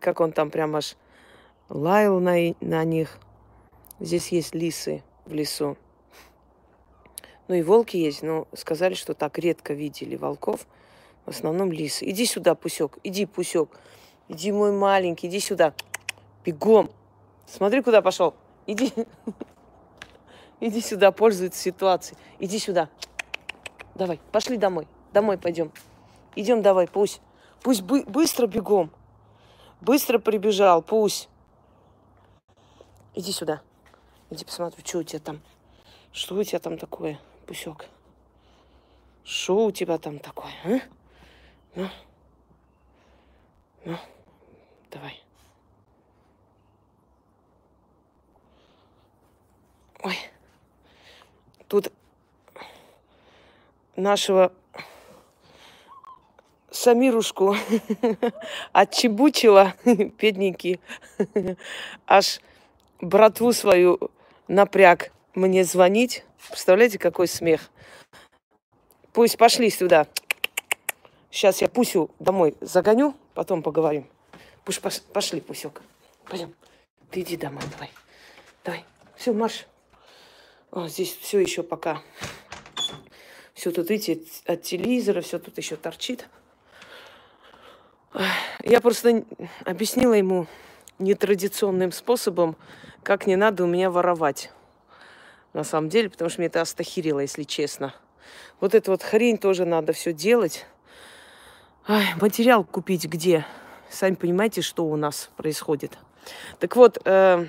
как он там прям аж лаял на, на них. Здесь есть лисы в лесу. Ну и волки есть, но сказали, что так редко видели волков. В основном лисы. Иди сюда, Пусек, иди, Пусек. Иди, мой маленький, иди сюда. Бегом. Смотри, куда пошел. Иди. Иди сюда, пользуется ситуацией. Иди сюда. Давай, пошли домой. Домой пойдем. Идем давай, пусть. Пусть бы, быстро бегом. Быстро прибежал, пусть. Иди сюда. Иди посмотрю, что у тебя там. Что у тебя там такое, Пусек? Что у тебя там такое, а? Ну, ну, давай. Ой, тут нашего Самирушку отчебучила, бедненький, аж братву свою напряг мне звонить. Представляете, какой смех. Пусть пошли сюда. Сейчас я Пусю домой загоню, потом поговорим. Пусть пошли, Пусек. Пойдем. Ты иди домой, давай. Давай. Все, марш. О, здесь все еще пока. Все тут, видите, от телевизора, все тут еще торчит. Я просто объяснила ему нетрадиционным способом, как не надо у меня воровать. На самом деле, потому что мне это остахирило, если честно. Вот эту вот хрень тоже надо все делать. Ай, материал купить где? Сами понимаете, что у нас происходит. Так вот, э,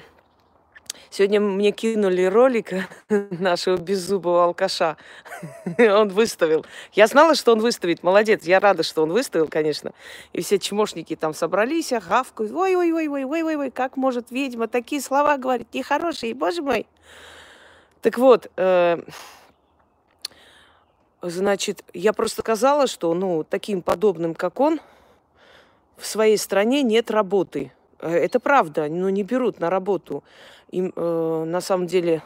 сегодня мне кинули ролик нашего беззубого алкаша. он выставил. Я знала, что он выставит. Молодец, я рада, что он выставил, конечно. И все чмошники там собрались, гавкают. Ой-ой-ой-ой-ой-ой-ой, как может ведьма такие слова говорить нехорошие, боже мой. Так вот, э, Значит, я просто сказала, что, ну, таким подобным, как он, в своей стране нет работы. Э, это правда, но не берут на работу. Им, э, на самом деле,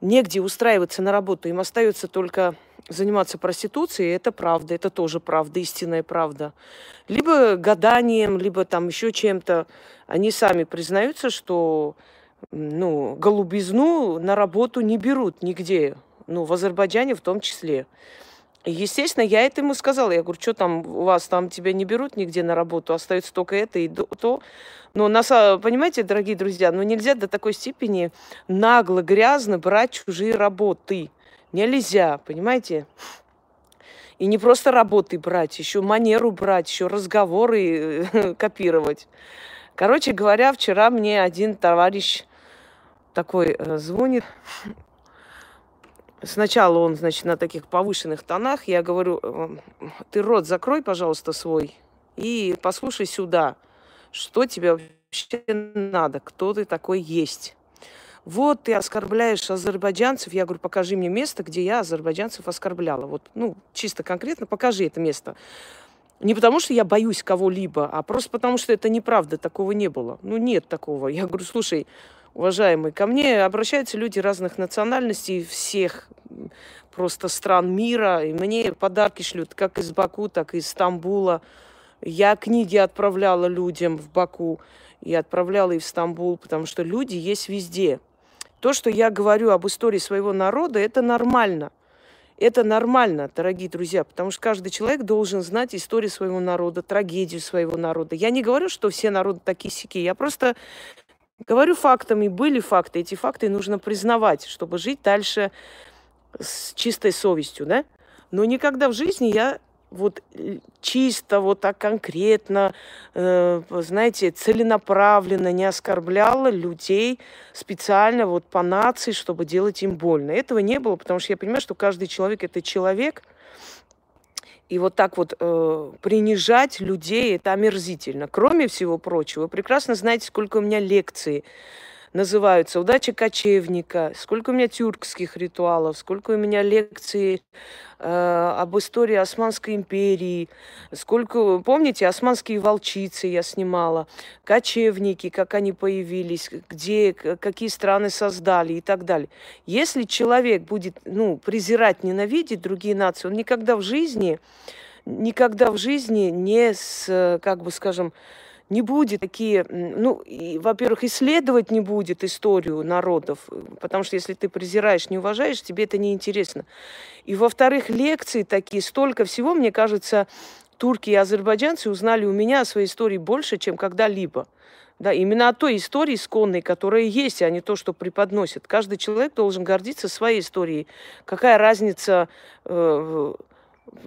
негде устраиваться на работу. Им остается только заниматься проституцией. Это правда, это тоже правда, истинная правда. Либо гаданием, либо там еще чем-то. Они сами признаются, что ну, голубизну на работу не берут нигде ну, в Азербайджане в том числе. Естественно, я это ему сказала. Я говорю, что там у вас там тебя не берут нигде на работу, остается только это и то. Но нас, понимаете, дорогие друзья, ну нельзя до такой степени нагло, грязно брать чужие работы. Нельзя, понимаете? И не просто работы брать, еще манеру брать, еще разговоры э, копировать. Короче говоря, вчера мне один товарищ такой э, звонит, Сначала он, значит, на таких повышенных тонах. Я говорю, «Эм, ты рот закрой, пожалуйста, свой и послушай сюда, что тебе вообще надо, кто ты такой есть. Вот ты оскорбляешь азербайджанцев. Я говорю, покажи мне место, где я азербайджанцев оскорбляла. Вот, ну, чисто конкретно покажи это место. Не потому, что я боюсь кого-либо, а просто потому, что это неправда, такого не было. Ну, нет такого. Я говорю, слушай, уважаемый, ко мне обращаются люди разных национальностей, всех просто стран мира, и мне подарки шлют как из Баку, так и из Стамбула. Я книги отправляла людям в Баку и отправляла и в Стамбул, потому что люди есть везде. То, что я говорю об истории своего народа, это нормально. Это нормально, дорогие друзья, потому что каждый человек должен знать историю своего народа, трагедию своего народа. Я не говорю, что все народы такие сики. Я просто Говорю фактами, были факты, эти факты нужно признавать, чтобы жить дальше с чистой совестью, да? Но никогда в жизни я вот э, чисто, вот так конкретно, э, знаете, целенаправленно не оскорбляла людей специально вот по нации, чтобы делать им больно. Этого не было, потому что я понимаю, что каждый человек это человек, и вот так вот э, принижать людей, это омерзительно. Кроме всего прочего, вы прекрасно знаете, сколько у меня лекций называются «Удача кочевника», сколько у меня тюркских ритуалов, сколько у меня лекций э, об истории Османской империи, сколько, помните, османские волчицы я снимала, кочевники, как они появились, где, какие страны создали и так далее. Если человек будет, ну, презирать, ненавидеть другие нации, он никогда в жизни, никогда в жизни не с, как бы скажем, не будет такие, ну, и, во-первых, исследовать не будет историю народов, потому что если ты презираешь, не уважаешь, тебе это не интересно. И, во-вторых, лекции такие, столько всего, мне кажется, турки и азербайджанцы узнали у меня о своей истории больше, чем когда-либо. Да, именно о той истории исконной, которая есть, а не то, что преподносят. Каждый человек должен гордиться своей историей. Какая разница, э,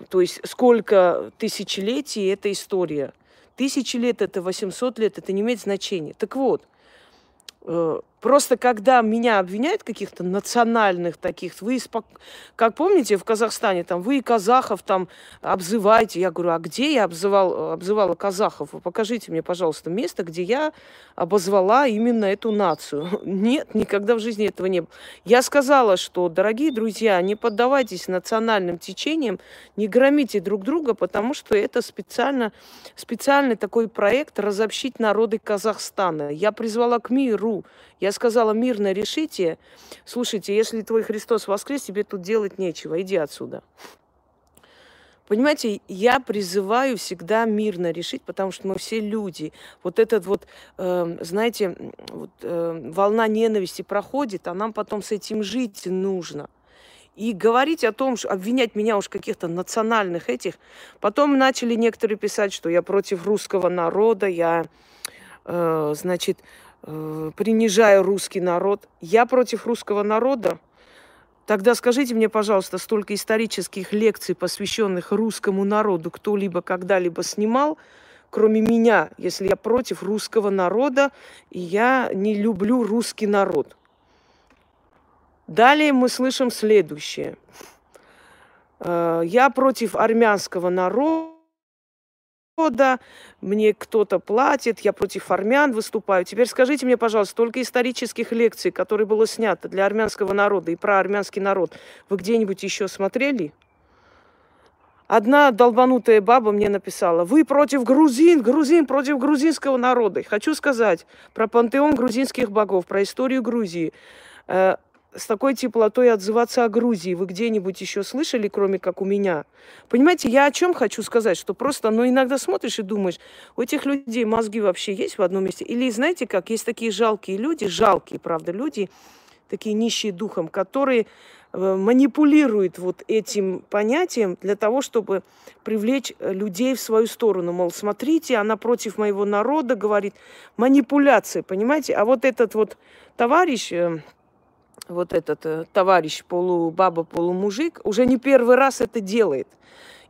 то есть сколько тысячелетий эта история – Тысячи лет это, 800 лет, это не имеет значения. Так вот, э, Просто когда меня обвиняют в каких-то национальных таких, вы, спок... как помните, в Казахстане, там, вы казахов там обзываете. Я говорю, а где я обзывал, обзывала казахов? покажите мне, пожалуйста, место, где я обозвала именно эту нацию. Нет, никогда в жизни этого не было. Я сказала, что, дорогие друзья, не поддавайтесь национальным течениям, не громите друг друга, потому что это специально, специальный такой проект разобщить народы Казахстана. Я призвала к миру. Я сказала, мирно решите. Слушайте, если твой Христос воскрес, тебе тут делать нечего. Иди отсюда. Понимаете, я призываю всегда мирно решить, потому что мы все люди. Вот этот вот, э, знаете, вот, э, волна ненависти проходит, а нам потом с этим жить нужно. И говорить о том, что обвинять меня уж каких-то национальных этих. Потом начали некоторые писать, что я против русского народа, я, э, значит, э, принижаю русский народ. Я против русского народа. Тогда скажите мне, пожалуйста, столько исторических лекций, посвященных русскому народу, кто-либо когда-либо снимал, кроме меня, если я против русского народа, и я не люблю русский народ. Далее мы слышим следующее. Э, я против армянского народа года, мне кто-то платит, я против армян выступаю. Теперь скажите мне, пожалуйста, только исторических лекций, которые было снято для армянского народа и про армянский народ, вы где-нибудь еще смотрели? Одна долбанутая баба мне написала, вы против грузин, грузин против грузинского народа. Хочу сказать про пантеон грузинских богов, про историю Грузии. С такой теплотой отзываться о Грузии вы где-нибудь еще слышали, кроме как у меня? Понимаете, я о чем хочу сказать, что просто, ну, иногда смотришь и думаешь, у этих людей мозги вообще есть в одном месте? Или знаете как, есть такие жалкие люди, жалкие, правда, люди, такие нищие духом, которые э, манипулируют вот этим понятием для того, чтобы привлечь э, людей в свою сторону. Мол, смотрите, она против моего народа говорит. Манипуляция, понимаете? А вот этот вот товарищ, э, вот этот э, товарищ полубаба, полумужик, уже не первый раз это делает.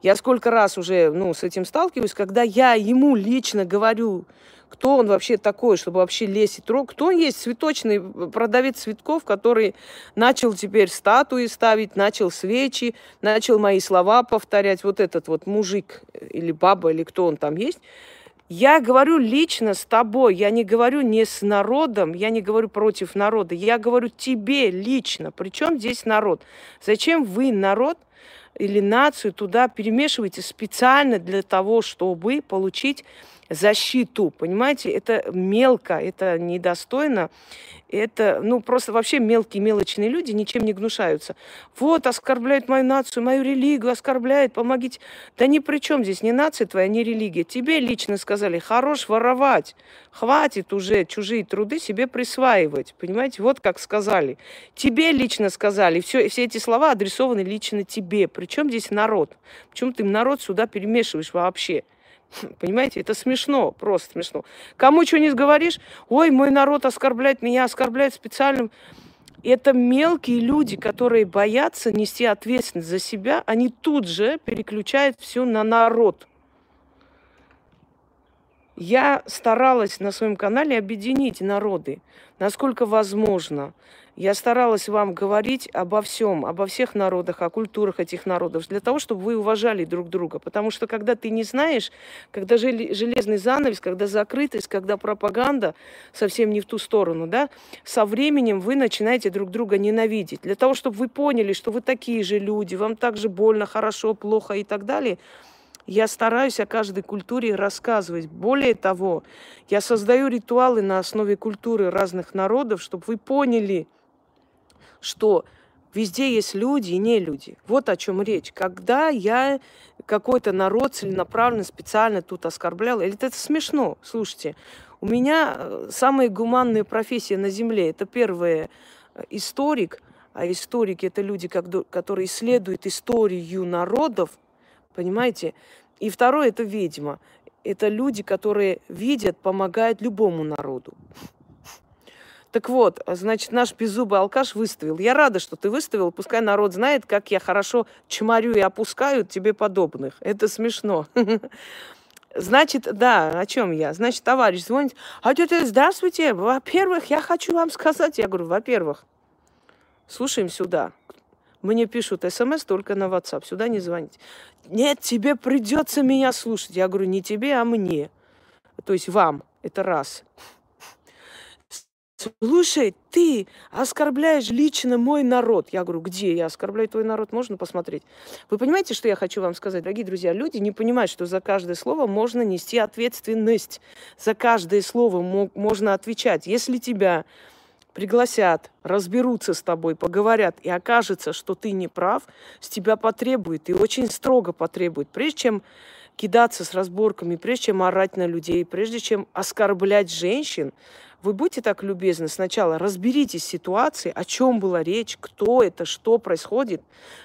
Я сколько раз уже ну, с этим сталкиваюсь, когда я ему лично говорю, кто он вообще такой, чтобы вообще лезть и трогать. Кто он есть? Цветочный продавец цветков, который начал теперь статуи ставить, начал свечи, начал мои слова повторять. Вот этот вот мужик или баба, или кто он там есть. Я говорю лично с тобой, я не говорю не с народом, я не говорю против народа, я говорю тебе лично. Причем здесь народ? Зачем вы народ или нацию туда перемешиваете специально для того, чтобы получить защиту? Понимаете, это мелко, это недостойно это, ну, просто вообще мелкие, мелочные люди ничем не гнушаются. Вот, оскорбляют мою нацию, мою религию, оскорбляют, помогите. Да ни при чем здесь, не нация твоя, не религия. Тебе лично сказали, хорош воровать, хватит уже чужие труды себе присваивать. Понимаете, вот как сказали. Тебе лично сказали, все, все эти слова адресованы лично тебе. Причем здесь народ? Почему ты народ сюда перемешиваешь вообще? Понимаете, это смешно, просто смешно. Кому что не говоришь, ой, мой народ оскорбляет меня, оскорбляет специальным. Это мелкие люди, которые боятся нести ответственность за себя, они тут же переключают все на народ. Я старалась на своем канале объединить народы, насколько возможно. Я старалась вам говорить обо всем, обо всех народах, о культурах этих народов, для того, чтобы вы уважали друг друга. Потому что когда ты не знаешь, когда железный занавес, когда закрытость, когда пропаганда совсем не в ту сторону, да, со временем вы начинаете друг друга ненавидеть. Для того, чтобы вы поняли, что вы такие же люди, вам так же больно, хорошо, плохо и так далее – я стараюсь о каждой культуре рассказывать. Более того, я создаю ритуалы на основе культуры разных народов, чтобы вы поняли, что Везде есть люди и не люди. Вот о чем речь. Когда я какой-то народ целенаправленно, специально тут оскорблял, или это смешно, слушайте. У меня э, самая гуманная профессия на Земле. Это первое э, историк, а историки это люди, которые исследуют историю народов, понимаете? И второе это ведьма. Это люди, которые видят, помогают любому народу. Так вот, значит, наш беззубый алкаш выставил. Я рада, что ты выставил. Пускай народ знает, как я хорошо чморю и опускаю тебе подобных. Это смешно. Значит, да, о чем я? Значит, товарищ звонит. А тетя, здравствуйте. Во-первых, я хочу вам сказать. Я говорю, во-первых, слушаем сюда. Мне пишут смс только на WhatsApp. Сюда не звонить. Нет, тебе придется меня слушать. Я говорю, не тебе, а мне. То есть вам. Это раз. Слушай, ты оскорбляешь лично мой народ. Я говорю, где я оскорбляю твой народ? Можно посмотреть? Вы понимаете, что я хочу вам сказать, дорогие друзья? Люди не понимают, что за каждое слово можно нести ответственность. За каждое слово можно отвечать. Если тебя пригласят, разберутся с тобой, поговорят, и окажется, что ты не прав, с тебя потребует, и очень строго потребует, прежде чем кидаться с разборками, прежде чем орать на людей, прежде чем оскорблять женщин, вы будьте так любезны, сначала разберитесь в ситуации, о чем была речь, кто это, что происходит.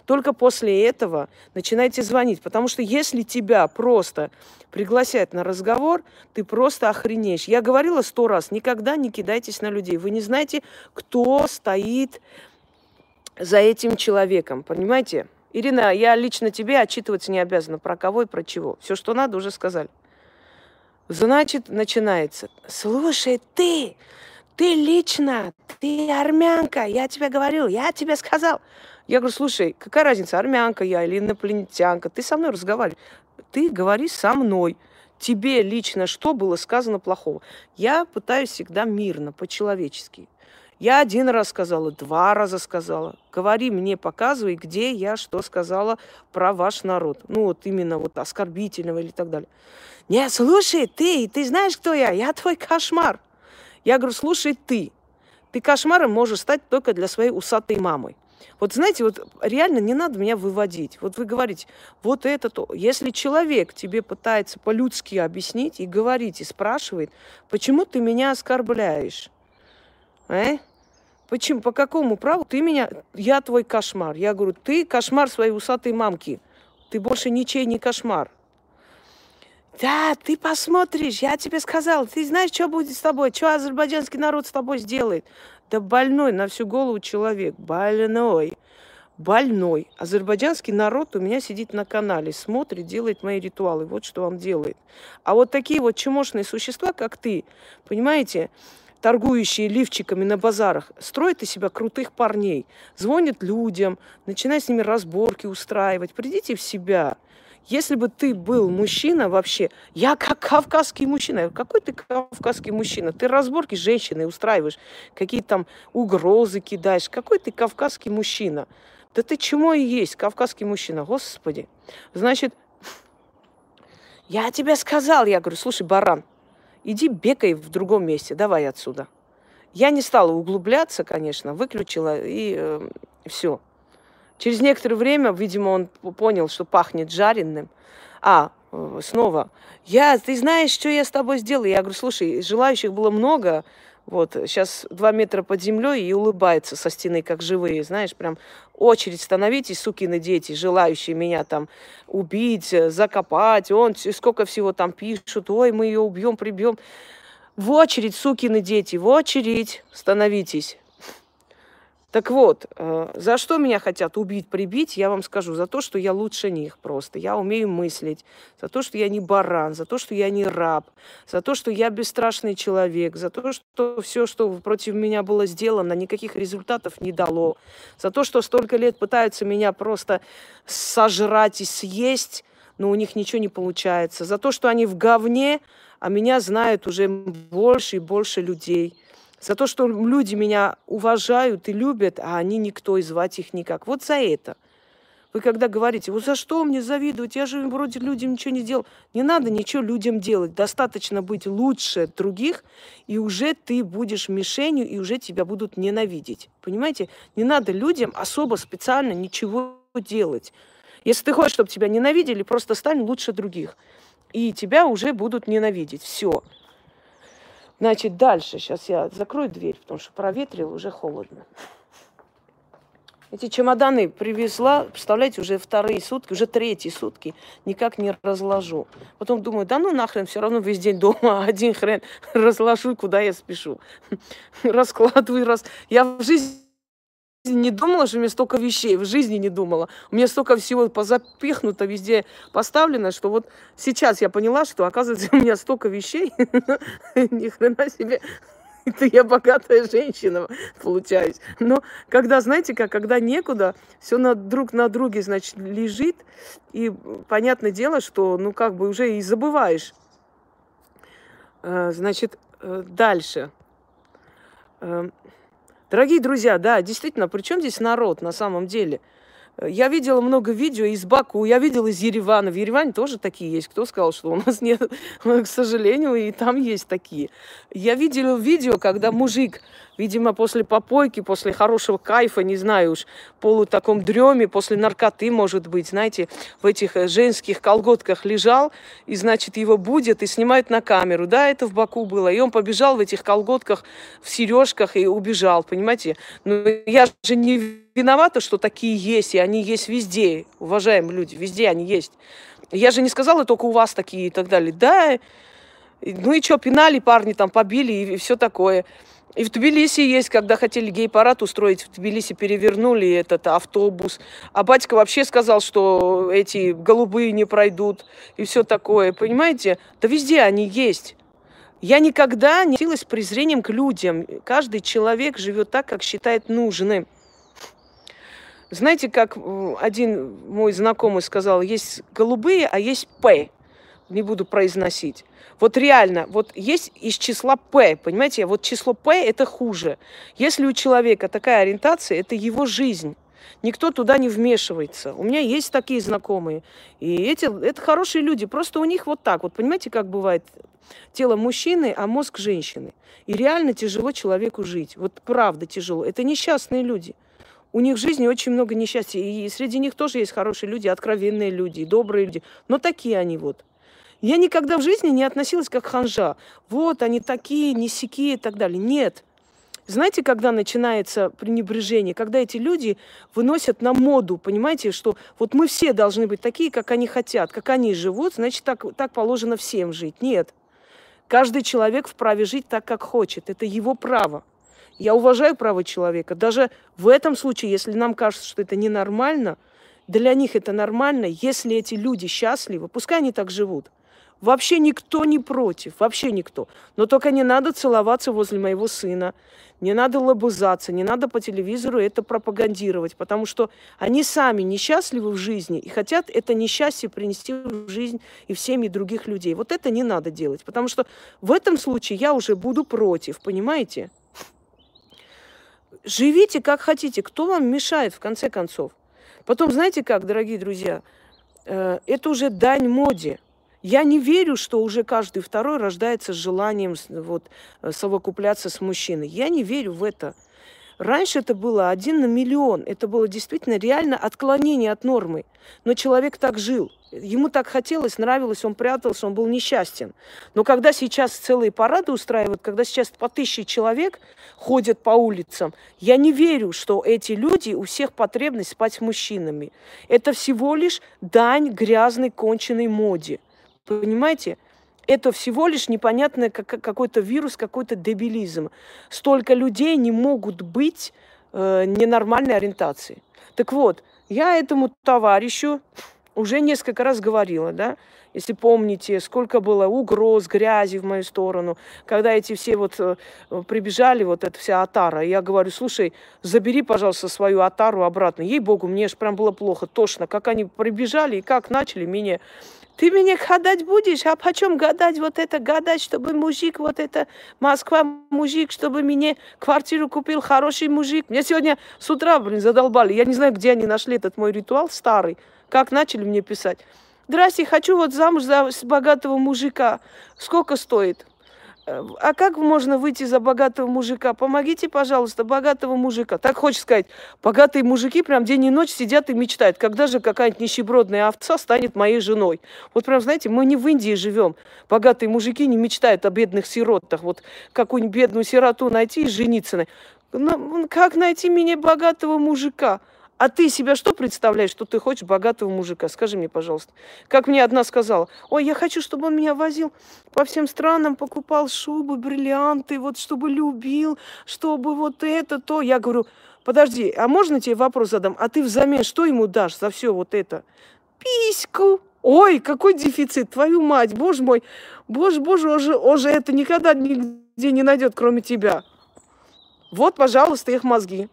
Только после этого начинайте звонить. Потому что если тебя просто пригласят на разговор, ты просто охренеешь. Я говорила сто раз, никогда не кидайтесь на людей. Вы не знаете, кто стоит за этим человеком. Понимаете? Ирина, я лично тебе отчитываться не обязана. Про кого и про чего. Все, что надо, уже сказали. Значит, начинается. Слушай, ты, ты лично, ты армянка, я тебе говорил, я тебе сказал. Я говорю, слушай, какая разница, армянка я или инопланетянка, ты со мной разговаривай. Ты говори со мной. Тебе лично что было сказано плохого? Я пытаюсь всегда мирно, по-человечески. Я один раз сказала, два раза сказала. Говори мне, показывай, где я что сказала про ваш народ. Ну, вот именно вот оскорбительного или так далее. Нет, слушай, ты, ты знаешь, кто я? Я твой кошмар. Я говорю, слушай, ты. Ты кошмаром можешь стать только для своей усатой мамы. Вот знаете, вот реально не надо меня выводить. Вот вы говорите, вот это то. Если человек тебе пытается по-людски объяснить и говорить, и спрашивает, почему ты меня оскорбляешь? Э? Почему? По какому праву ты меня... Я твой кошмар. Я говорю, ты кошмар своей усатой мамки. Ты больше ничей не кошмар. Да, ты посмотришь, я тебе сказал. Ты знаешь, что будет с тобой? Что азербайджанский народ с тобой сделает? Да больной на всю голову человек. Больной. Больной. Азербайджанский народ у меня сидит на канале, смотрит, делает мои ритуалы. Вот что он делает. А вот такие вот чумошные существа, как ты, понимаете, торгующие лифчиками на базарах, строят из себя крутых парней, звонят людям, начинают с ними разборки устраивать. Придите в себя. Если бы ты был мужчина вообще, я как кавказский мужчина. Какой ты кавказский мужчина? Ты разборки с женщиной устраиваешь, какие-то там угрозы кидаешь. Какой ты кавказский мужчина? Да ты чему и есть, кавказский мужчина, господи. Значит, я тебе сказал, я говорю, слушай, баран, иди бегай в другом месте, давай отсюда. Я не стала углубляться, конечно, выключила и э, все. Через некоторое время, видимо, он понял, что пахнет жареным. А, э, снова, я, ты знаешь, что я с тобой сделаю? Я говорю, слушай, желающих было много, вот, сейчас два метра под землей и улыбается со стены, как живые, знаешь, прям очередь становитесь, сукины дети, желающие меня там убить, э, закопать, он сколько всего там пишут, ой, мы ее убьем, прибьем. В очередь, сукины дети, в очередь становитесь. Так вот, э, за что меня хотят убить, прибить, я вам скажу, за то, что я лучше них просто. Я умею мыслить, за то, что я не баран, за то, что я не раб, за то, что я бесстрашный человек, за то, что все, что против меня было сделано, никаких результатов не дало, за то, что столько лет пытаются меня просто сожрать и съесть, но у них ничего не получается, за то, что они в говне, а меня знают уже больше и больше людей – за то, что люди меня уважают и любят, а они никто, и звать их никак. Вот за это. Вы когда говорите, вот за что мне завидовать, я же вроде людям ничего не сделал. Не надо ничего людям делать. Достаточно быть лучше других, и уже ты будешь мишенью, и уже тебя будут ненавидеть. Понимаете? Не надо людям особо специально ничего делать. Если ты хочешь, чтобы тебя ненавидели, просто стань лучше других. И тебя уже будут ненавидеть. Все. Значит, дальше. Сейчас я закрою дверь, потому что проветрил, уже холодно. Эти чемоданы привезла, представляете, уже вторые сутки, уже третьи сутки, никак не разложу. Потом думаю, да ну нахрен, все равно весь день дома, один хрен разложу, куда я спешу. Раскладываю, раз. Я в жизни не думала, что у меня столько вещей, в жизни не думала. У меня столько всего позапихнуто везде поставлено, что вот сейчас я поняла, что, оказывается, у меня столько вещей, ни хрена себе это я богатая женщина, получаюсь. Но когда, знаете как, когда некуда, все на, друг на друге, значит, лежит, и понятное дело, что, ну, как бы уже и забываешь. Э, значит, э, дальше. Э, дорогие друзья, да, действительно, при чем здесь народ на самом деле? Я видела много видео из Баку, я видела из Еревана. В Ереване тоже такие есть. Кто сказал, что у нас нет? К сожалению, и там есть такие. Я видела видео, когда мужик Видимо, после попойки, после хорошего кайфа, не знаю уж, полу таком дреме, после наркоты, может быть, знаете, в этих э, женских колготках лежал, и, значит, его будет и снимают на камеру. Да, это в Баку было. И он побежал в этих колготках, в сережках и убежал, понимаете? Но я же не виновата, что такие есть, и они есть везде, уважаемые люди, везде они есть. Я же не сказала только у вас такие и так далее. Да, ну и что, пинали парни, там побили и все такое. И в Тбилиси есть, когда хотели гей-парад устроить, в Тбилиси перевернули этот автобус. А батька вообще сказал, что эти голубые не пройдут и все такое. Понимаете? Да везде они есть. Я никогда не относилась презрением к людям. Каждый человек живет так, как считает нужным. Знаете, как один мой знакомый сказал, есть голубые, а есть П. Не буду произносить. Вот реально, вот есть из числа П, понимаете, вот число П это хуже. Если у человека такая ориентация, это его жизнь. Никто туда не вмешивается. У меня есть такие знакомые. И эти, это хорошие люди. Просто у них вот так вот. Понимаете, как бывает тело мужчины, а мозг женщины. И реально тяжело человеку жить. Вот правда тяжело. Это несчастные люди. У них в жизни очень много несчастья. И среди них тоже есть хорошие люди, откровенные люди, добрые люди. Но такие они вот. Я никогда в жизни не относилась как ханжа. Вот они такие, не сякие и так далее. Нет. Знаете, когда начинается пренебрежение? Когда эти люди выносят на моду, понимаете, что вот мы все должны быть такие, как они хотят, как они живут, значит, так, так положено всем жить. Нет. Каждый человек вправе жить так, как хочет. Это его право. Я уважаю право человека. Даже в этом случае, если нам кажется, что это ненормально, для них это нормально, если эти люди счастливы, пускай они так живут. Вообще никто не против, вообще никто. Но только не надо целоваться возле моего сына, не надо лобызаться, не надо по телевизору это пропагандировать, потому что они сами несчастливы в жизни и хотят это несчастье принести в жизнь и в семьи других людей. Вот это не надо делать, потому что в этом случае я уже буду против, понимаете? Живите как хотите, кто вам мешает в конце концов. Потом, знаете как, дорогие друзья, э, это уже дань моде. Я не верю, что уже каждый второй рождается с желанием вот, э, совокупляться с мужчиной. Я не верю в это. Раньше это было один на миллион. Это было действительно реально отклонение от нормы. Но человек так жил. Ему так хотелось, нравилось, он прятался, он был несчастен. Но когда сейчас целые парады устраивают, когда сейчас по тысяче человек ходят по улицам, я не верю, что эти люди, у всех потребность спать с мужчинами. Это всего лишь дань грязной, конченной моде. Понимаете? Это всего лишь непонятный какой-то вирус, какой-то дебилизм. Столько людей не могут быть э, ненормальной ориентации. Так вот, я этому товарищу уже несколько раз говорила, да, если помните, сколько было угроз, грязи в мою сторону, когда эти все вот э, прибежали, вот эта вся атара, я говорю, слушай, забери, пожалуйста, свою атару обратно. Ей-богу, мне же прям было плохо, тошно, как они прибежали и как начали меня Ты меня гадать будешь? А почем гадать вот это, гадать, чтобы мужик, вот это Москва мужик, чтобы мне квартиру купил хороший мужик. Мне сегодня с утра, блин, задолбали. Я не знаю, где они нашли этот мой ритуал старый. Как начали мне писать. Здрасте, хочу вот замуж за богатого мужика. Сколько стоит? Э, а как можно выйти за богатого мужика? Помогите, пожалуйста, богатого мужика. Так хочешь сказать, богатые мужики прям день и ночь сидят и мечтают, когда же какая-нибудь нищебродная овца станет моей женой. Вот прям, знаете, мы не в Индии живем. Богатые мужики не мечтают о бедных сиротах. Вот какую-нибудь бедную сироту найти и жениться на... Ну, как найти мне богатого мужика? А ты себя что представляешь, что ты хочешь богатого мужика? Скажи мне, пожалуйста. Как мне одна сказала, ой, я хочу, чтобы он меня возил по всем странам, покупал шубы, бриллианты, вот чтобы любил, чтобы вот это, то. Я говорю, подожди, а можно тебе вопрос задам? А ты взамен что ему дашь за все вот это? Письку. Ой, какой дефицит, твою мать, боже мой. Боже, боже, он же, он же это никогда нигде не найдет, кроме тебя. Вот, пожалуйста, их мозги.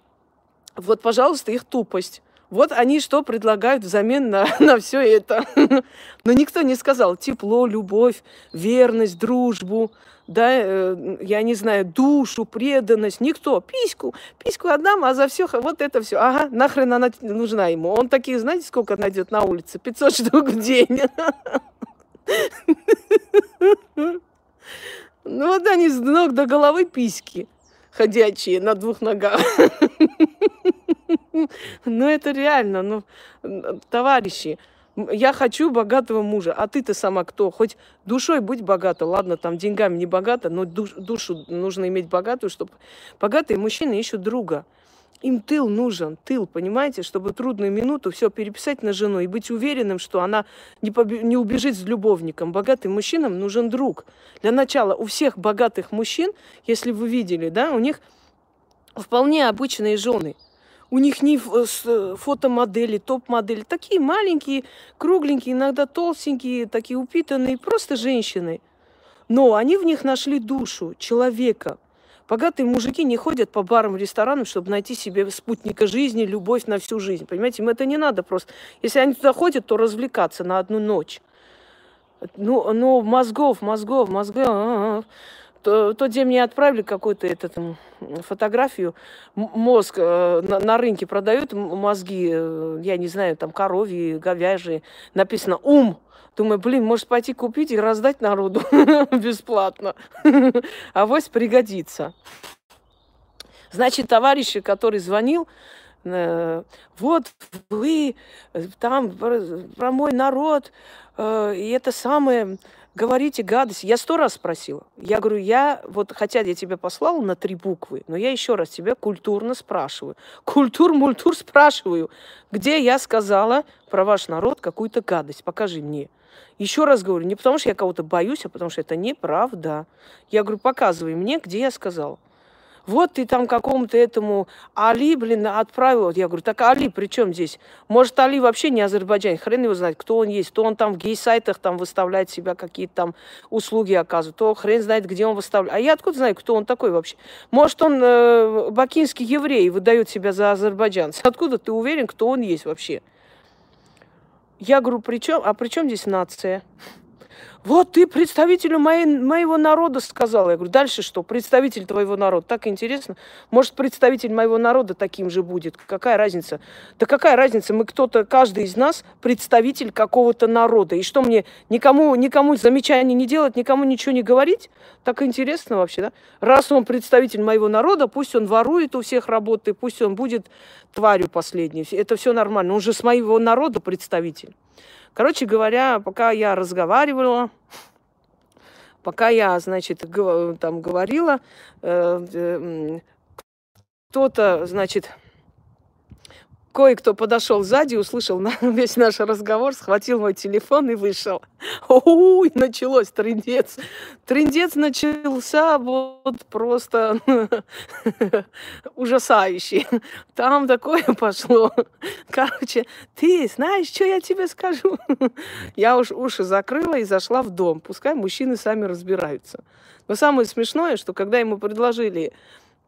Вот, пожалуйста, их тупость. Вот они что предлагают взамен на, на все это. Но никто не сказал тепло, любовь, верность, дружбу, да, э, я не знаю, душу, преданность. Никто. Письку, письку отдам, а за все вот это все. Ага, нахрен она нужна ему. Он такие, знаете, сколько найдет на улице? 500 штук в день. Ну вот они с ног до головы письки ходячие на двух ногах. Ну, это реально, ну, товарищи, я хочу богатого мужа, а ты-то сама кто? Хоть душой будь богата, ладно, там деньгами не богата, но душ, душу нужно иметь богатую, чтобы... Богатые мужчины ищут друга. Им тыл нужен, тыл, понимаете, чтобы трудную минуту все переписать на жену и быть уверенным, что она не, побе- не убежит с любовником. Богатым мужчинам нужен друг. Для начала у всех богатых мужчин, если вы видели, да, у них вполне обычные жены – у них не фотомодели, топ-модели. Такие маленькие, кругленькие, иногда толстенькие, такие упитанные, просто женщины. Но они в них нашли душу человека. Богатые мужики не ходят по барам, ресторанам, чтобы найти себе спутника жизни, любовь на всю жизнь. Понимаете, им это не надо просто. Если они туда ходят, то развлекаться на одну ночь. Ну, ну мозгов, мозгов, мозгов тот день мне отправили какую-то этот, фотографию. Мозг э, на, на рынке продают мозги, э, я не знаю, там коровьи, говяжьи. Написано «ум». Думаю, блин, может пойти купить и раздать народу бесплатно. Авось пригодится. Значит, товарищ, который звонил, э, вот вы там про мой народ, и это самое говорите гадость. Я сто раз спросила. Я говорю, я, вот, хотя я тебе послала на три буквы, но я еще раз тебя культурно спрашиваю. Культур-мультур спрашиваю, где я сказала про ваш народ какую-то гадость. Покажи мне. Еще раз говорю, не потому что я кого-то боюсь, а потому что это неправда. Я говорю, показывай мне, где я сказала вот ты там какому-то этому Али, блин, отправил. Я говорю, так Али при чем здесь? Может, Али вообще не Азербайджан, хрен его знает, кто он есть. То он там в гей-сайтах там выставляет себя, какие-то там услуги оказывает, то хрен знает, где он выставляет. А я откуда знаю, кто он такой вообще? Может, он э, бакинский еврей, выдает себя за азербайджанца. Откуда ты уверен, кто он есть вообще? Я говорю, при чем? А при чем здесь нация? Вот ты представителю моей, моего народа сказал. Я говорю, дальше что? Представитель твоего народа. Так интересно. Может, представитель моего народа таким же будет. Какая разница? Да какая разница? Мы кто-то, каждый из нас представитель какого-то народа. И что мне, никому, никому замечаний не делать, никому ничего не говорить? Так интересно вообще, да? Раз он представитель моего народа, пусть он ворует у всех работы, пусть он будет тварью последней. Это все нормально. Он же с моего народа представитель. Короче говоря, пока я разговаривала, пока я, значит, там говорила, э, э, кто-то, значит, Кое-кто подошел сзади, услышал весь наш разговор, схватил мой телефон и вышел. Ой, началось трендец. Трендец начался вот просто ужасающий. Там такое пошло. Короче, ты знаешь, что я тебе скажу? Я уж уши закрыла и зашла в дом. Пускай мужчины сами разбираются. Но самое смешное, что когда ему предложили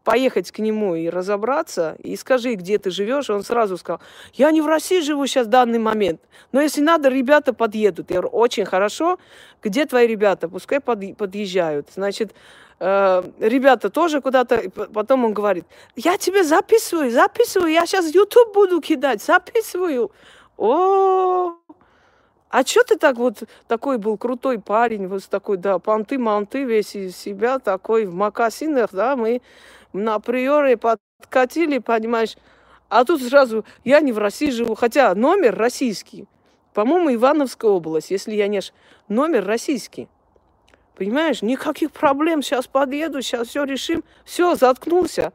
поехать к нему и разобраться, и скажи, где ты живешь, он сразу сказал, я не в России живу сейчас в данный момент, но если надо, ребята подъедут. Я говорю, очень хорошо, где твои ребята? Пускай подъезжают. Значит, э, ребята тоже куда-то, потом он говорит, я тебе записываю, записываю, я сейчас YouTube буду кидать, записываю. О, а что ты так вот, такой был крутой парень, вот такой, да, понты-манты, весь из себя такой в макасинах, да, мы на приоре подкатили, понимаешь, а тут сразу, я не в России живу, хотя номер российский, по-моему, Ивановская область, если я не ошибаюсь, номер российский. Понимаешь, никаких проблем, сейчас подъеду, сейчас все решим. Все, заткнулся.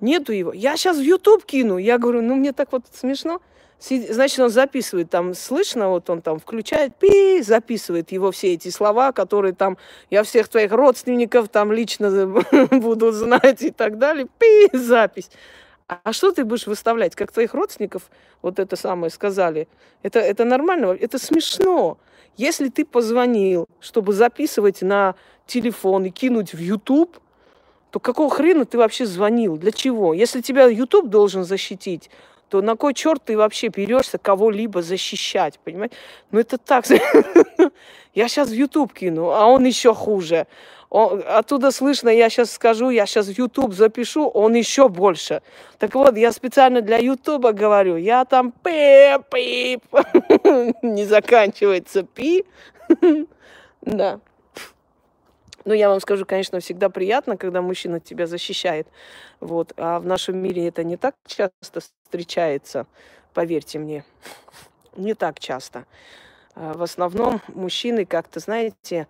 Нету его. Я сейчас в YouTube кину. Я говорю, ну мне так вот смешно. Значит, он записывает, там слышно, вот он там включает, пи, записывает его все эти слова, которые там, я всех твоих родственников там лично буду знать и так далее, пи, запись. А что ты будешь выставлять, как твоих родственников вот это самое сказали? Это, это нормально, это смешно. Если ты позвонил, чтобы записывать на телефон и кинуть в YouTube, то какого хрена ты вообще звонил? Для чего? Если тебя YouTube должен защитить, то на кой черт ты вообще берешься кого-либо защищать, понимаете? Ну это так. Я сейчас в YouTube кину, а он еще хуже. Он, оттуда слышно, я сейчас скажу, я сейчас в YouTube запишу, он еще больше. Так вот, я специально для YouTube говорю, я там пип, пип, не заканчивается пи. Да. Ну, я вам скажу, конечно, всегда приятно, когда мужчина тебя защищает. Вот. А в нашем мире это не так часто встречается, поверьте мне. Не так часто. А в основном мужчины как-то, знаете,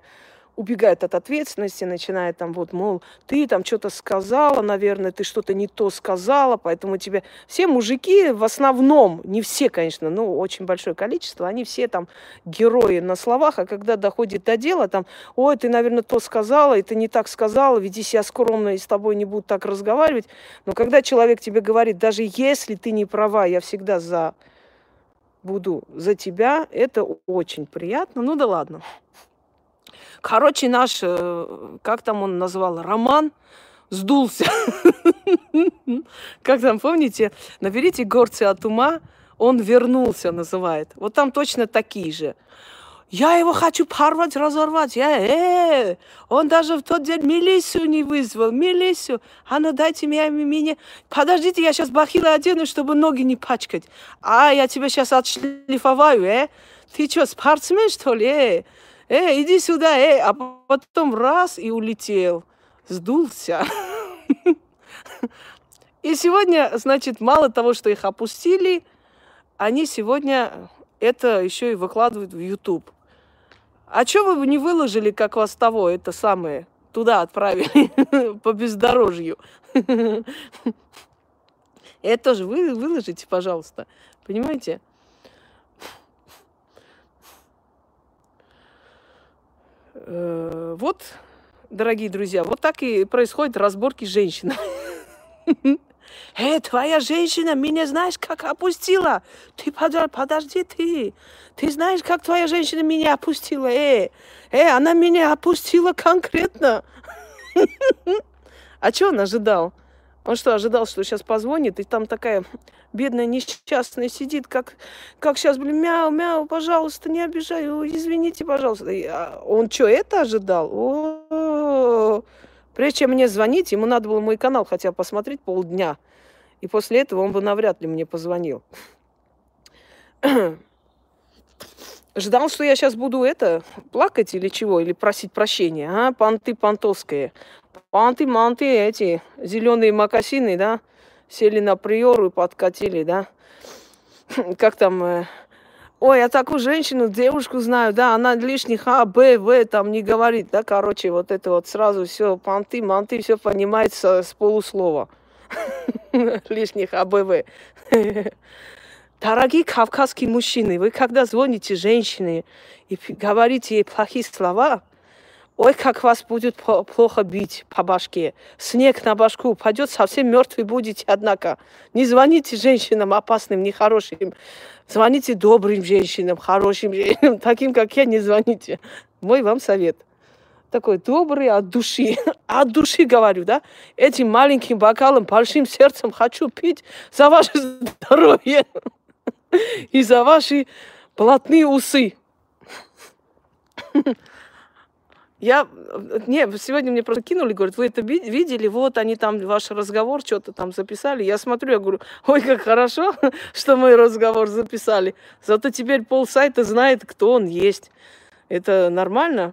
убегает от ответственности, начинает там вот, мол, ты там что-то сказала, наверное, ты что-то не то сказала, поэтому тебе... Все мужики в основном, не все, конечно, но очень большое количество, они все там герои на словах, а когда доходит до дела, там, ой, ты, наверное, то сказала, и ты не так сказала, веди себя скромно, и с тобой не будут так разговаривать. Но когда человек тебе говорит, даже если ты не права, я всегда за буду за тебя, это очень приятно. Ну да ладно. Короче, наш, э, как там он назвал, роман сдулся. Как там, помните, наберите горцы от ума, он вернулся, называет. Вот там точно такие же. Я его хочу порвать, разорвать. Я, э, он даже в тот день милицию не вызвал. Милицию. А ну дайте мне, мне. Подождите, я сейчас бахилы одену, чтобы ноги не пачкать. А, я тебя сейчас отшлифоваю, э. Ты что, спортсмен, что ли, э? Эй, иди сюда, эй, а потом раз и улетел, сдулся. И сегодня, значит, мало того, что их опустили, они сегодня это еще и выкладывают в YouTube. А что вы не выложили, как вас того, это самое, туда отправили, по бездорожью? Это тоже вы выложите, пожалуйста. Понимаете? Вот, дорогие друзья, вот так и происходят разборки с женщинами. Эй, твоя женщина меня знаешь, как опустила? Ты подожди, подожди, ты. Ты знаешь, как твоя женщина меня опустила? Эй, эй, она меня опустила конкретно. А что он ожидал? Он что, ожидал, что сейчас позвонит, и там такая бедная несчастная сидит, как, как сейчас, блин, мяу, мяу, пожалуйста, не обижай, извините, пожалуйста. И, а он что, это ожидал? О-о-о. Прежде чем мне звонить, ему надо было мой канал хотя бы посмотреть полдня. И после этого он бы навряд ли мне позвонил. Ждал, что я сейчас буду это, плакать или чего, или просить прощения, а, понты понтовские. Панты-манты эти, зеленые макасины, да, сели на приору и подкатили, да. Как там, э, ой, я такую женщину, девушку знаю, да, она лишних А, Б, В там не говорит, да, короче, вот это вот сразу все, понты, манты, все понимается с полуслова. Лишних А, Б, В. Дорогие кавказские мужчины, вы когда звоните женщине и говорите ей плохие слова, ой, как вас будет плохо бить по башке. Снег на башку упадет, совсем мертвый будете, однако. Не звоните женщинам опасным, нехорошим. Звоните добрым женщинам, хорошим женщинам, таким, как я, не звоните. Мой вам совет. такой добрый от души. От души говорю, да? Этим маленьким бокалом, большим сердцем хочу пить за ваше здоровье и за ваши плотные усы. Я, не, сегодня мне просто кинули, говорят, вы это видели, вот они там, ваш разговор что-то там записали. Я смотрю, я говорю, ой, как хорошо, что мой разговор записали. Зато теперь пол сайта знает, кто он есть. Это нормально?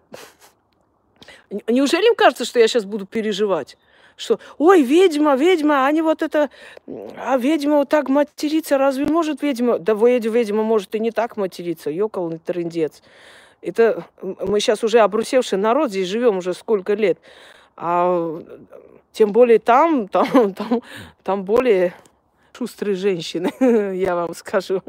Неужели им кажется, что я сейчас буду переживать? Что, ой, ведьма, ведьма, они вот это, а ведьма вот так материться, разве может ведьма? Да ведьма может и не так материться, ёкал трындец. Это мы сейчас уже обрусевший народ, здесь живем уже сколько лет. А тем более там, там, там, там более шустрые женщины, я вам скажу.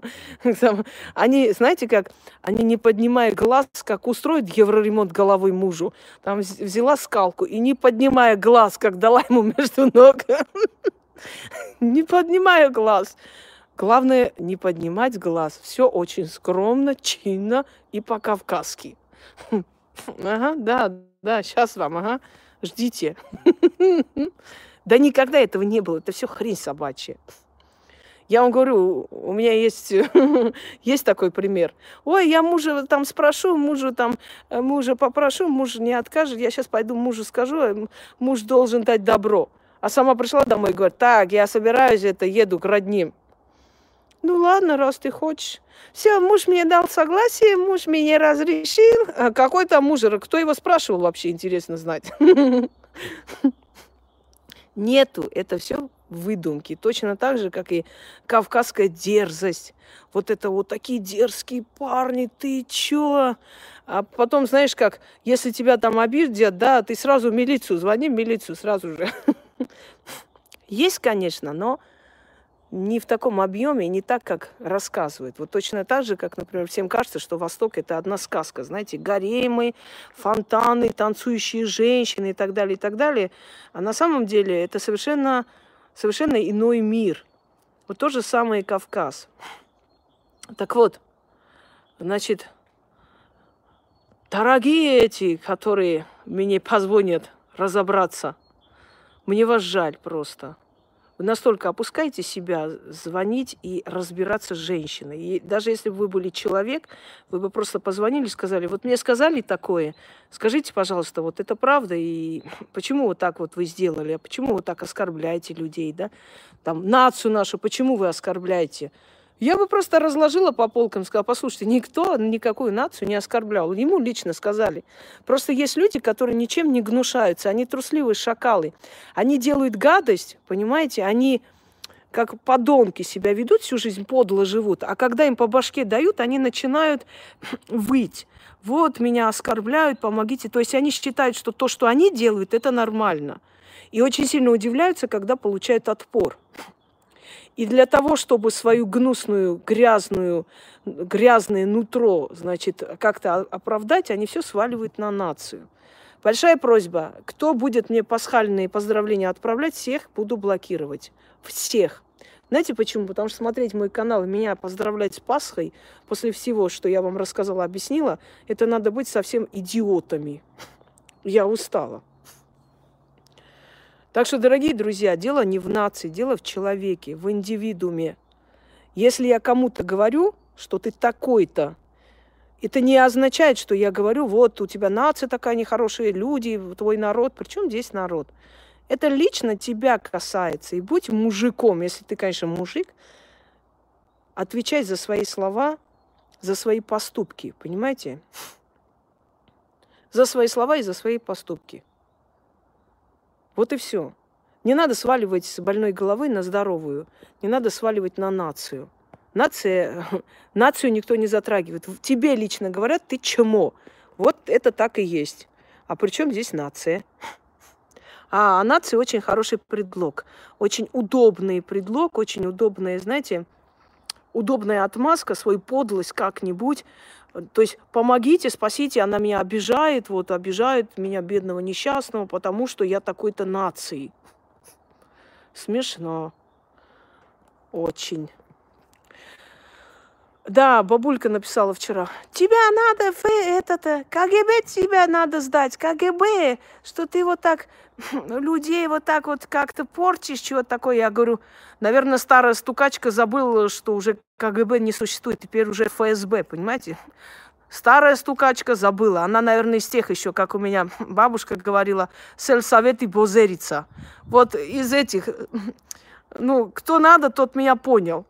Они, знаете как, они не поднимая глаз, как устроит евроремонт головой мужу. Там взяла скалку и не поднимая глаз, как дала ему между ног. Не поднимая глаз. Главное не поднимать глаз. Все очень скромно, чинно и по-кавказски. Ага, да, да, сейчас вам, ага. Ждите. Да никогда этого не было. Это все хрень собачья. Я вам говорю, у меня есть, есть такой пример. Ой, я мужа там спрошу, мужу там, э, мужа попрошу, муж не откажет. Я сейчас пойду мужу скажу, э, муж должен дать добро. А сама пришла домой и говорит, так, я собираюсь, это еду к родним. Ну ладно, раз ты хочешь. Все, муж мне дал согласие, муж мне разрешил. А какой там муж? Кто его спрашивал вообще, интересно знать. Нету, это все выдумки. Точно так же, как и кавказская дерзость. Вот это вот такие дерзкие парни, ты чё? А потом, знаешь как, если тебя там обидят, да, ты сразу в милицию, звони в милицию сразу же. Есть, конечно, но не в таком объеме, не так, как рассказывают. Вот точно так же, как, например, всем кажется, что Восток – это одна сказка. Знаете, гаремы, фонтаны, танцующие женщины и так далее, и так далее. А на самом деле это совершенно, совершенно иной мир. Вот то же самое и Кавказ. Так вот, значит, дорогие эти, которые мне позвонят разобраться, мне вас жаль просто – вы настолько опускаете себя, звонить и разбираться с женщиной. И даже если бы вы были человек, вы бы просто позвонили и сказали, вот мне сказали такое, скажите, пожалуйста, вот это правда, и почему вот так вот вы сделали, а почему вы так оскорбляете людей, да? Там, нацию нашу, почему вы оскорбляете? Я бы просто разложила по полкам, сказала, послушайте, никто никакую нацию не оскорблял. Ему лично сказали. Просто есть люди, которые ничем не гнушаются. Они трусливые шакалы. Они делают гадость, понимаете? Они как подонки себя ведут, всю жизнь подло живут. А когда им по башке дают, они начинают выть. Вот меня оскорбляют, помогите. То есть они считают, что то, что они делают, это нормально. И очень сильно удивляются, когда получают отпор. И для того, чтобы свою гнусную, грязную, грязное нутро, значит, как-то оправдать, они все сваливают на нацию. Большая просьба, кто будет мне пасхальные поздравления отправлять, всех буду блокировать. Всех. Знаете почему? Потому что смотреть мой канал и меня поздравлять с Пасхой после всего, что я вам рассказала, объяснила, это надо быть совсем идиотами. Я устала. Так что, дорогие друзья, дело не в нации, дело в человеке, в индивидууме. Если я кому-то говорю, что ты такой-то, это не означает, что я говорю, вот у тебя нация такая нехорошие люди, твой народ. Причем здесь народ? Это лично тебя касается. И будь мужиком, если ты, конечно, мужик, отвечай за свои слова, за свои поступки, понимаете? За свои слова и за свои поступки. Вот и все. Не надо сваливать с больной головы на здоровую. Не надо сваливать на нацию. Нация, нацию никто не затрагивает. Тебе лично говорят, ты чмо. Вот это так и есть. А при чем здесь нация? А, а нация очень хороший предлог. Очень удобный предлог, очень удобная, знаете, удобная отмазка, свою подлость как-нибудь то есть помогите, спасите, она меня обижает, вот обижает меня, бедного несчастного, потому что я такой-то нации. Смешно. Очень. Да, бабулька написала вчера. Тебя надо, это-то, КГБ тебя надо сдать, КГБ, что ты вот так людей вот так вот как-то портишь, чего такое. Я говорю, наверное, старая стукачка забыла, что уже КГБ не существует, теперь уже ФСБ, понимаете? Старая стукачка забыла. Она, наверное, из тех еще, как у меня бабушка говорила, сельсовет и бозерица. Вот из этих, ну, кто надо, тот меня понял.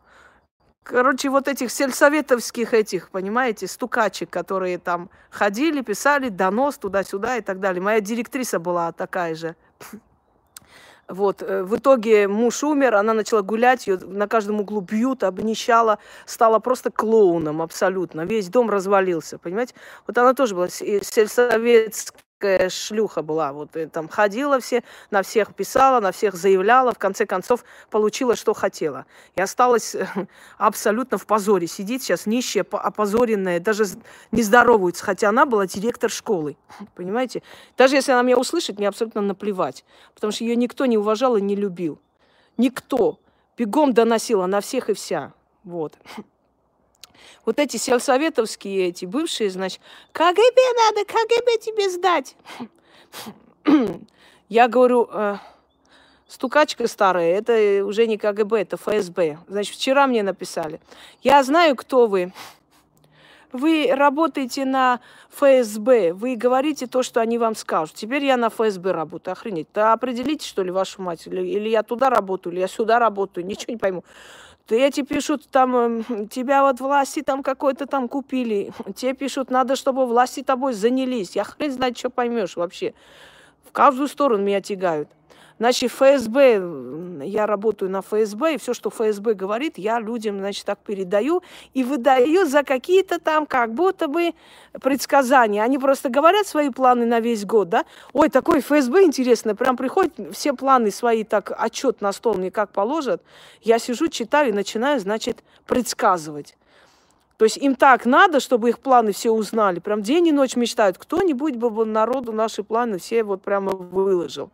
Короче, вот этих сельсоветовских этих, понимаете, стукачек, которые там ходили, писали донос туда-сюда и так далее. Моя директриса была такая же. Вот. Э, в итоге муж умер, она начала гулять, ее на каждом углу бьют, обнищала, стала просто клоуном абсолютно. Весь дом развалился, понимаете? Вот она тоже была сельсоветская шлюха была. Вот и там ходила все, на всех писала, на всех заявляла, в конце концов получила, что хотела. И осталась абсолютно в позоре. Сидит сейчас нищая, опозоренная, даже не здоровается, хотя она была директор школы. Понимаете? Даже если она меня услышит, мне абсолютно наплевать. Потому что ее никто не уважал и не любил. Никто. Бегом доносила на всех и вся. Вот. Вот эти сельсоветовские, эти бывшие, значит, КГБ надо, КГБ тебе сдать. Я говорю, э, стукачка старая, это уже не КГБ, это ФСБ. Значит, вчера мне написали. Я знаю, кто вы. Вы работаете на ФСБ, вы говорите то, что они вам скажут. Теперь я на ФСБ работаю, охренеть. Да определите, что ли, вашу мать, или, или я туда работаю, или я сюда работаю, ничего не пойму. То эти пишут, там, эм, тебя вот власти там какой-то там купили. Те пишут, надо, чтобы власти тобой занялись. Я хрен знает, что поймешь вообще. В каждую сторону меня тягают. Значит, ФСБ, я работаю на ФСБ, и все, что ФСБ говорит, я людям, значит, так передаю и выдаю за какие-то там как будто бы предсказания. Они просто говорят свои планы на весь год, да? Ой, такой ФСБ интересно, прям приходят все планы свои, так отчет на стол мне как положат. Я сижу, читаю и начинаю, значит, предсказывать. То есть им так надо, чтобы их планы все узнали. Прям день и ночь мечтают. Кто-нибудь бы народу наши планы все вот прямо выложил.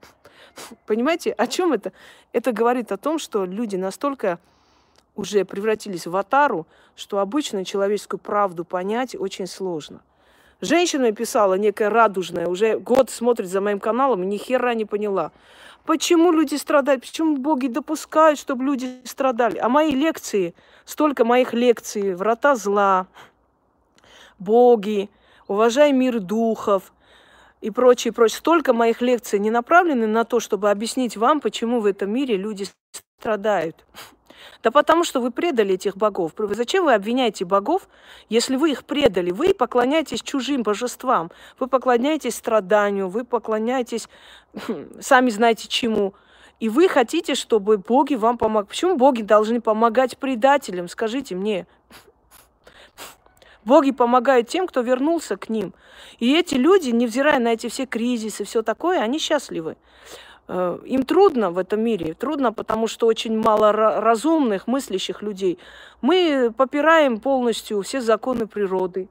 Понимаете, о чем это? Это говорит о том, что люди настолько уже превратились в атару, что обычную человеческую правду понять очень сложно. Женщина писала, некая радужная, уже год смотрит за моим каналом, ни хера не поняла. Почему люди страдают? Почему боги допускают, чтобы люди страдали? А мои лекции, столько моих лекций, врата зла, боги, уважай мир духов, и прочее, прочее. Столько моих лекций не направлены на то, чтобы объяснить вам, почему в этом мире люди страдают. Да потому что вы предали этих богов. Зачем вы обвиняете богов, если вы их предали? Вы поклоняетесь чужим божествам, вы поклоняетесь страданию, вы поклоняетесь, сами знаете чему. И вы хотите, чтобы боги вам помогли. Почему боги должны помогать предателям? Скажите мне. Боги помогают тем, кто вернулся к ним. И эти люди, невзирая на эти все кризисы, все такое, они счастливы. Э, им трудно в этом мире, трудно, потому что очень мало разумных, мыслящих людей. Мы попираем полностью все законы природы.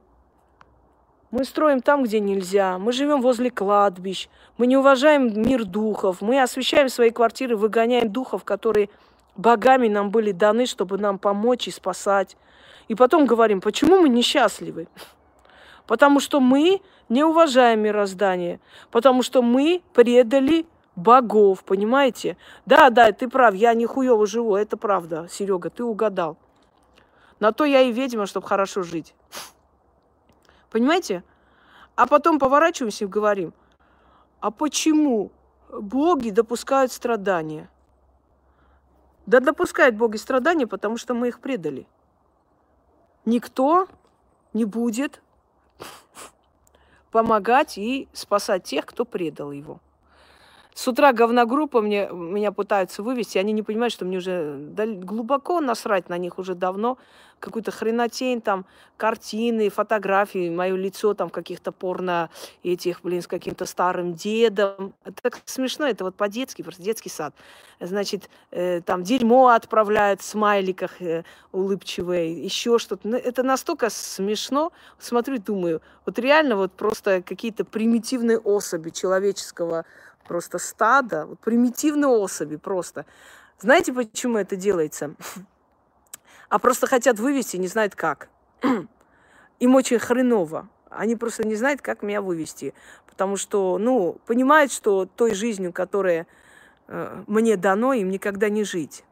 Мы строим там, где нельзя. Мы живем возле кладбищ. Мы не уважаем мир духов. Мы освещаем свои квартиры, выгоняем духов, которые богами нам были даны, чтобы нам помочь и спасать. И потом говорим, почему мы несчастливы? Потому что мы не уважаем мироздание, потому что мы предали богов, понимаете? Да, да, ты прав, я не живу, это правда, Серега, ты угадал. На то я и ведьма, чтобы хорошо жить. Понимаете? А потом поворачиваемся и говорим, а почему боги допускают страдания? Да допускают боги страдания, потому что мы их предали никто не будет помогать и спасать тех, кто предал его. С утра говногруппа мне, меня пытаются вывести, они не понимают, что мне уже глубоко насрать на них уже давно. Какую-то хренотень, там, картины, фотографии, мое лицо там каких-то порно этих, блин, с каким-то старым дедом. Это так смешно, это вот по-детски, просто детский сад. Значит, э, там дерьмо отправляют в смайликах э, улыбчивые, еще что-то. Ну, это настолько смешно. Смотрю, думаю, вот реально вот просто какие-то примитивные особи человеческого просто стадо, вот примитивные особи просто. Знаете, почему это делается? А просто хотят вывести, не знают как. им очень хреново. Они просто не знают, как меня вывести. Потому что, ну, понимают, что той жизнью, которая э, мне дано, им никогда не жить.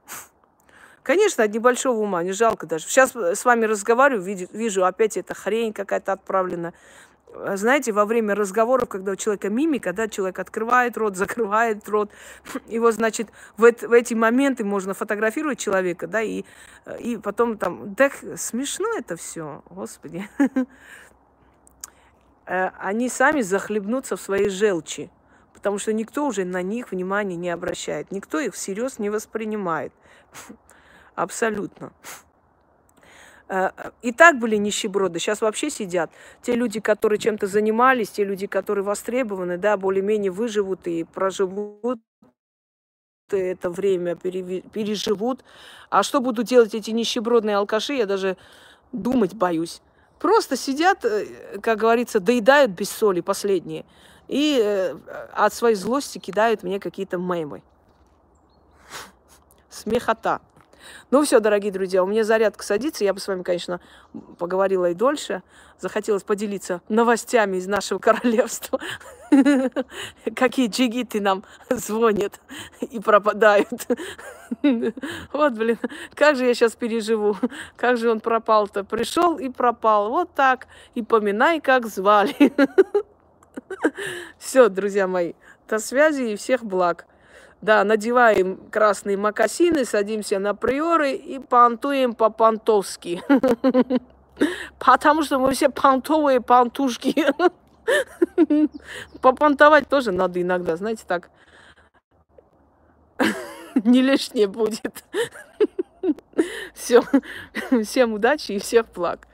Конечно, от небольшого ума, не жалко даже. Сейчас с вами разговариваю, вижу опять эта хрень какая-то отправлена. Э, знаете, во время разговоров, когда у человека мимика, да, человек открывает рот, закрывает рот, его, значит, в, это, в эти моменты можно фотографировать человека, да, и, э, и потом там, да, смешно это все, господи. Э, они сами захлебнутся в своей желчи, потому что никто уже на них внимания не обращает, никто их всерьез не воспринимает. Абсолютно. Э, и так были нищеброды, сейчас вообще сидят. Те люди, которые чем-то занимались, те люди, которые востребованы, да, более-менее выживут и проживут это время, переживут. А что будут делать эти нищебродные алкаши, я даже думать боюсь. Просто сидят, э, как говорится, доедают без соли последние. И э, от своей злости кидают мне какие-то мемы. Смехота. Ну все, дорогие друзья, у меня зарядка садится. Я бы с вами, конечно, поговорила и дольше. Захотелось поделиться новостями из нашего королевства. Какие джигиты нам звонят и пропадают. Вот, блин, как же я сейчас переживу. Как же он пропал-то. Пришел и пропал. Вот так. И поминай, как звали. Все, друзья мои, до связи и всех благ. Да, надеваем красные макасины, садимся на приоры и понтуем по-понтовски. Потому что мы все понтовые понтушки. Попонтовать тоже надо иногда, знаете, так. Не лишнее будет. Все. Всем удачи и всех благ.